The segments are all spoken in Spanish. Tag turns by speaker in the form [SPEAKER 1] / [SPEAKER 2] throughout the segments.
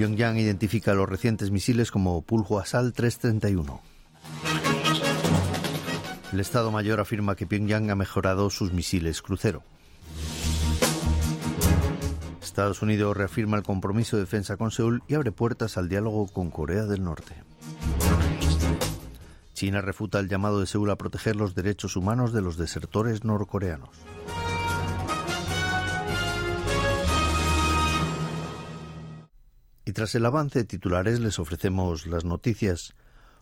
[SPEAKER 1] Pyongyang identifica los recientes misiles como Pulhuasal 331. El Estado Mayor afirma que Pyongyang ha mejorado sus misiles crucero. Estados Unidos reafirma el compromiso de defensa con Seúl y abre puertas al diálogo con Corea del Norte. China refuta el llamado de Seúl a proteger los derechos humanos de los desertores norcoreanos. Y tras el avance de titulares les ofrecemos las noticias.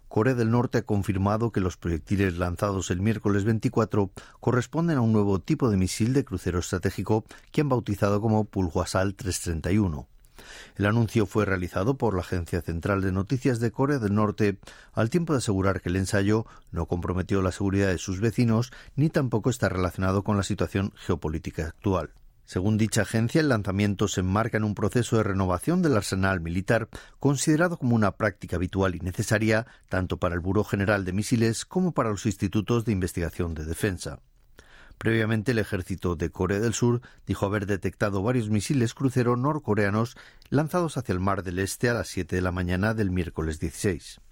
[SPEAKER 1] Corea del Norte ha confirmado que los proyectiles lanzados el miércoles 24 corresponden a un nuevo tipo de misil de crucero estratégico que han bautizado como Pulhuasal 331. El anuncio fue realizado por la Agencia Central de Noticias de Corea del Norte al tiempo de asegurar que el ensayo no comprometió la seguridad de sus vecinos ni tampoco está relacionado con la situación geopolítica actual. Según dicha agencia, el lanzamiento se enmarca en un proceso de renovación del arsenal militar, considerado como una práctica habitual y necesaria tanto para el Buró General de Misiles como para los institutos de investigación de defensa. Previamente, el ejército de Corea del Sur dijo haber detectado varios misiles crucero norcoreanos lanzados hacia el Mar del Este a las 7 de la mañana del miércoles 16.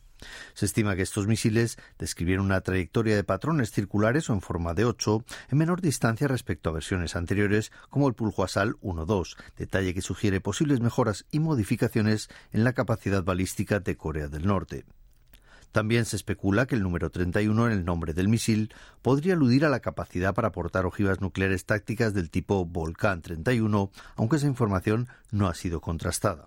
[SPEAKER 1] Se estima que estos misiles describieron una trayectoria de patrones circulares o en forma de 8 en menor distancia respecto a versiones anteriores como el Pulhuasal 1-2, detalle que sugiere posibles mejoras y modificaciones en la capacidad balística de Corea del Norte. También se especula que el número 31 en el nombre del misil podría aludir a la capacidad para portar ojivas nucleares tácticas del tipo Volcán 31, aunque esa información no ha sido contrastada.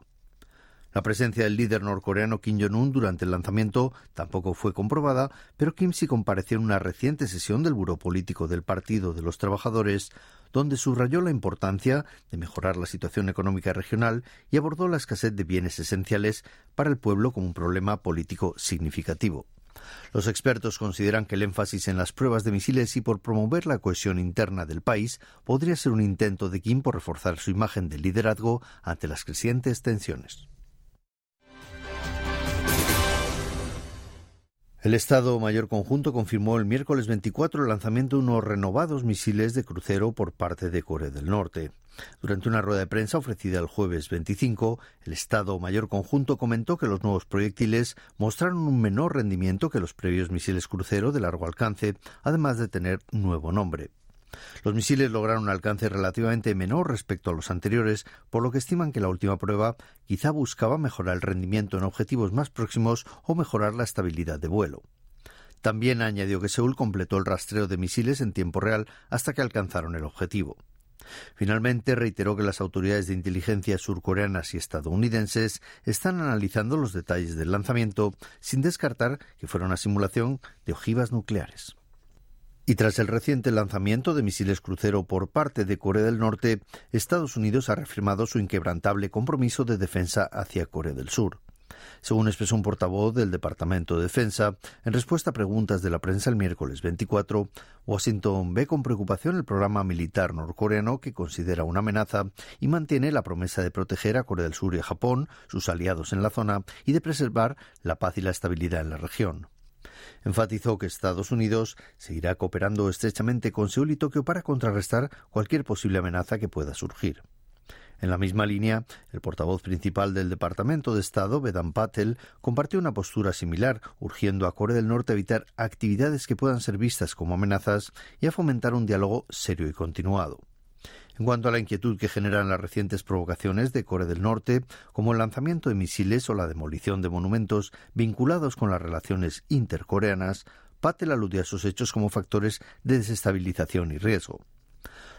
[SPEAKER 1] La presencia del líder norcoreano Kim Jong-un durante el lanzamiento tampoco fue comprobada, pero Kim sí compareció en una reciente sesión del Buró Político del Partido de los Trabajadores, donde subrayó la importancia de mejorar la situación económica regional y abordó la escasez de bienes esenciales para el pueblo como un problema político significativo. Los expertos consideran que el énfasis en las pruebas de misiles y por promover la cohesión interna del país podría ser un intento de Kim por reforzar su imagen de liderazgo ante las crecientes tensiones. El Estado Mayor Conjunto confirmó el miércoles 24 el lanzamiento de unos renovados misiles de crucero por parte de Corea del Norte. Durante una rueda de prensa ofrecida el jueves 25, el Estado Mayor Conjunto comentó que los nuevos proyectiles mostraron un menor rendimiento que los previos misiles crucero de largo alcance, además de tener nuevo nombre. Los misiles lograron un alcance relativamente menor respecto a los anteriores, por lo que estiman que la última prueba quizá buscaba mejorar el rendimiento en objetivos más próximos o mejorar la estabilidad de vuelo. También añadió que Seúl completó el rastreo de misiles en tiempo real hasta que alcanzaron el objetivo. Finalmente reiteró que las autoridades de inteligencia surcoreanas y estadounidenses están analizando los detalles del lanzamiento sin descartar que fuera una simulación de ojivas nucleares. Y tras el reciente lanzamiento de misiles crucero por parte de Corea del Norte, Estados Unidos ha reafirmado su inquebrantable compromiso de defensa hacia Corea del Sur. Según expresó un portavoz del Departamento de Defensa, en respuesta a preguntas de la prensa el miércoles 24, Washington ve con preocupación el programa militar norcoreano que considera una amenaza y mantiene la promesa de proteger a Corea del Sur y a Japón, sus aliados en la zona, y de preservar la paz y la estabilidad en la región. Enfatizó que Estados Unidos seguirá cooperando estrechamente con Seúl y Tokio para contrarrestar cualquier posible amenaza que pueda surgir. En la misma línea, el portavoz principal del Departamento de Estado, Vedant Patel, compartió una postura similar, urgiendo a Corea del Norte a evitar actividades que puedan ser vistas como amenazas y a fomentar un diálogo serio y continuado. En cuanto a la inquietud que generan las recientes provocaciones de Corea del Norte, como el lanzamiento de misiles o la demolición de monumentos vinculados con las relaciones intercoreanas, Patel aludió a esos hechos como factores de desestabilización y riesgo.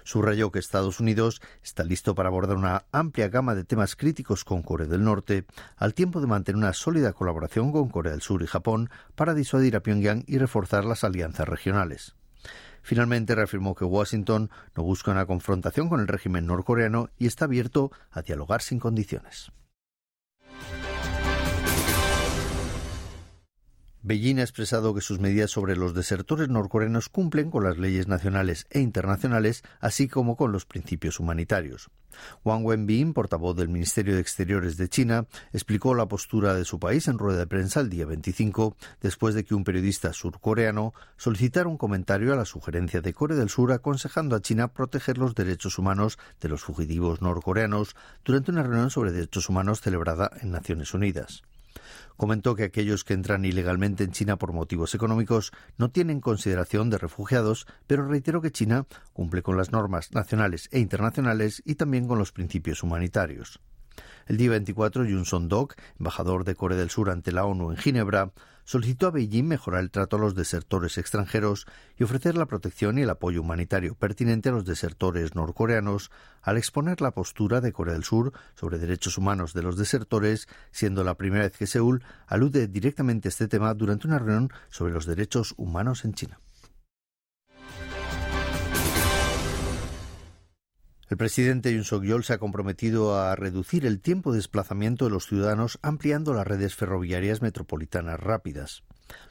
[SPEAKER 1] Subrayó que Estados Unidos está listo para abordar una amplia gama de temas críticos con Corea del Norte, al tiempo de mantener una sólida colaboración con Corea del Sur y Japón para disuadir a Pyongyang y reforzar las alianzas regionales. Finalmente reafirmó que Washington no busca una confrontación con el régimen norcoreano y está abierto a dialogar sin condiciones. Beijing ha expresado que sus medidas sobre los desertores norcoreanos cumplen con las leyes nacionales e internacionales, así como con los principios humanitarios. Wang Wenbin, portavoz del Ministerio de Exteriores de China, explicó la postura de su país en rueda de prensa el día 25, después de que un periodista surcoreano solicitara un comentario a la sugerencia de Corea del Sur aconsejando a China proteger los derechos humanos de los fugitivos norcoreanos durante una reunión sobre derechos humanos celebrada en Naciones Unidas. Comentó que aquellos que entran ilegalmente en China por motivos económicos no tienen consideración de refugiados, pero reiteró que China cumple con las normas nacionales e internacionales y también con los principios humanitarios. El día 24, Yun Son-dok, embajador de Corea del Sur ante la ONU en Ginebra, solicitó a Beijing mejorar el trato a los desertores extranjeros y ofrecer la protección y el apoyo humanitario pertinente a los desertores norcoreanos, al exponer la postura de Corea del Sur sobre derechos humanos de los desertores, siendo la primera vez que Seúl alude directamente a este tema durante una reunión sobre los derechos humanos en China. El presidente Yoon Suk-yeol se ha comprometido a reducir el tiempo de desplazamiento de los ciudadanos ampliando las redes ferroviarias metropolitanas rápidas.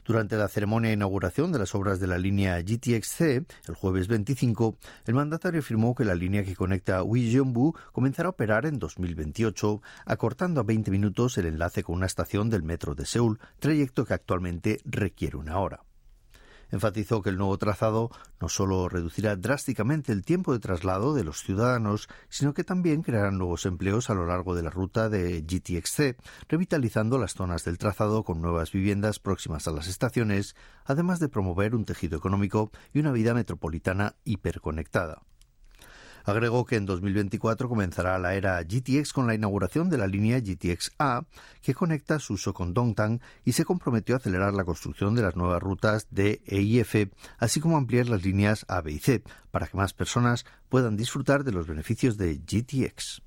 [SPEAKER 1] Durante la ceremonia de inauguración de las obras de la línea GTX-C, el jueves 25, el mandatario afirmó que la línea que conecta Uijeongbu comenzará a operar en 2028, acortando a 20 minutos el enlace con una estación del metro de Seúl, trayecto que actualmente requiere una hora enfatizó que el nuevo trazado no solo reducirá drásticamente el tiempo de traslado de los ciudadanos, sino que también creará nuevos empleos a lo largo de la ruta de GTXC, revitalizando las zonas del trazado con nuevas viviendas próximas a las estaciones, además de promover un tejido económico y una vida metropolitana hiperconectada. Agregó que en 2024 comenzará la era GTX con la inauguración de la línea GTX A, que conecta Suso con Dongtan y se comprometió a acelerar la construcción de las nuevas rutas D, E y F, así como ampliar las líneas A, B y C, para que más personas puedan disfrutar de los beneficios de GTX.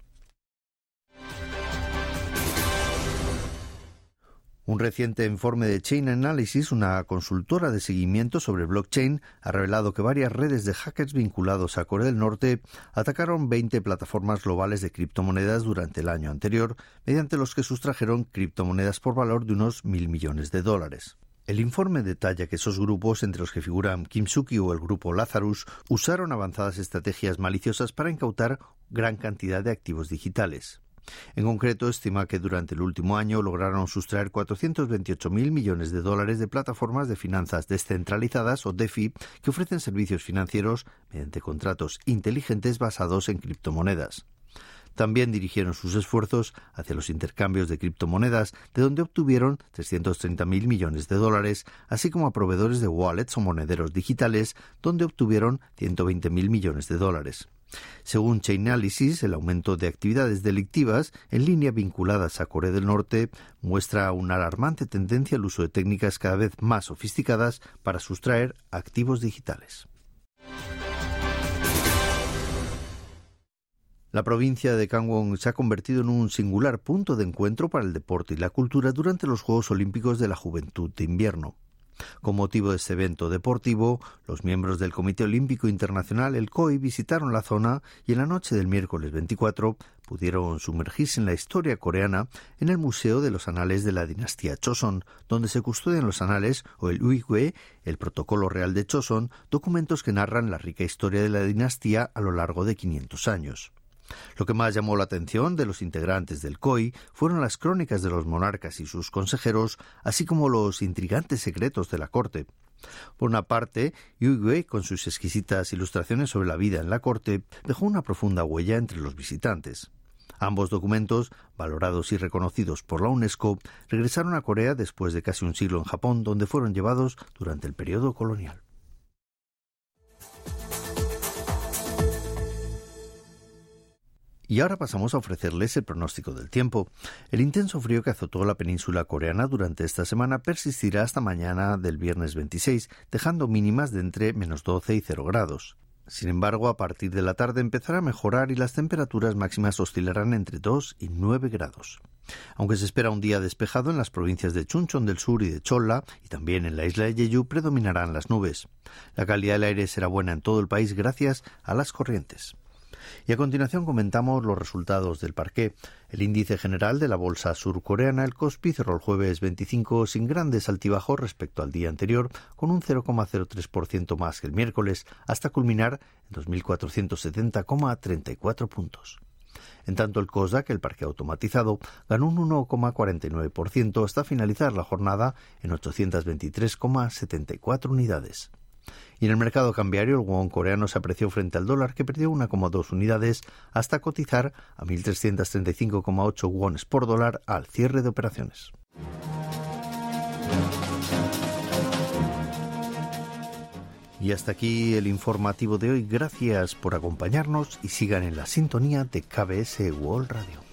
[SPEAKER 1] Un reciente informe de Chain Analysis, una consultora de seguimiento sobre blockchain, ha revelado que varias redes de hackers vinculados a Corea del Norte atacaron 20 plataformas globales de criptomonedas durante el año anterior, mediante los que sustrajeron criptomonedas por valor de unos mil millones de dólares. El informe detalla que esos grupos, entre los que figuran Kimsuki o el grupo Lazarus, usaron avanzadas estrategias maliciosas para incautar gran cantidad de activos digitales. En concreto, estima que durante el último año lograron sustraer 428.000 millones de dólares de plataformas de finanzas descentralizadas o DeFi que ofrecen servicios financieros mediante contratos inteligentes basados en criptomonedas. También dirigieron sus esfuerzos hacia los intercambios de criptomonedas, de donde obtuvieron 330.000 millones de dólares, así como a proveedores de wallets o monederos digitales, donde obtuvieron 120.000 millones de dólares. Según Chainalysis, el aumento de actividades delictivas en línea vinculadas a Corea del Norte muestra una alarmante tendencia al uso de técnicas cada vez más sofisticadas para sustraer activos digitales. La provincia de Gangwon se ha convertido en un singular punto de encuentro para el deporte y la cultura durante los Juegos Olímpicos de la Juventud de Invierno. Con motivo de este evento deportivo, los miembros del Comité Olímpico Internacional, el COI, visitaron la zona y en la noche del miércoles 24 pudieron sumergirse en la historia coreana en el Museo de los Anales de la dinastía Choson, donde se custodian los anales o el Uigwe, el protocolo real de Choson, documentos que narran la rica historia de la dinastía a lo largo de 500 años. Lo que más llamó la atención de los integrantes del COI fueron las crónicas de los monarcas y sus consejeros, así como los intrigantes secretos de la corte. Por una parte, Yue, con sus exquisitas ilustraciones sobre la vida en la corte, dejó una profunda huella entre los visitantes. Ambos documentos, valorados y reconocidos por la UNESCO, regresaron a Corea después de casi un siglo en Japón, donde fueron llevados durante el periodo colonial. Y ahora pasamos a ofrecerles el pronóstico del tiempo. El intenso frío que azotó la península coreana durante esta semana persistirá hasta mañana del viernes 26, dejando mínimas de entre menos 12 y 0 grados. Sin embargo, a partir de la tarde empezará a mejorar y las temperaturas máximas oscilarán entre 2 y 9 grados. Aunque se espera un día despejado en las provincias de Chuncheon del sur y de Cholla, y también en la isla de Jeju predominarán las nubes. La calidad del aire será buena en todo el país gracias a las corrientes. Y a continuación comentamos los resultados del parqué. El índice general de la bolsa surcoreana, el Kospi, cerró el jueves 25 sin grandes altibajos respecto al día anterior, con un 0,03% más que el miércoles, hasta culminar en 2.470,34 puntos. En tanto, el COSDAC, el parque automatizado, ganó un 1,49% hasta finalizar la jornada en 823,74 unidades. Y en el mercado cambiario, el won coreano se apreció frente al dólar, que perdió 1,2 unidades hasta cotizar a 1.335,8 wones por dólar al cierre de operaciones. Y hasta aquí el informativo de hoy. Gracias por acompañarnos y sigan en la sintonía de KBS World Radio.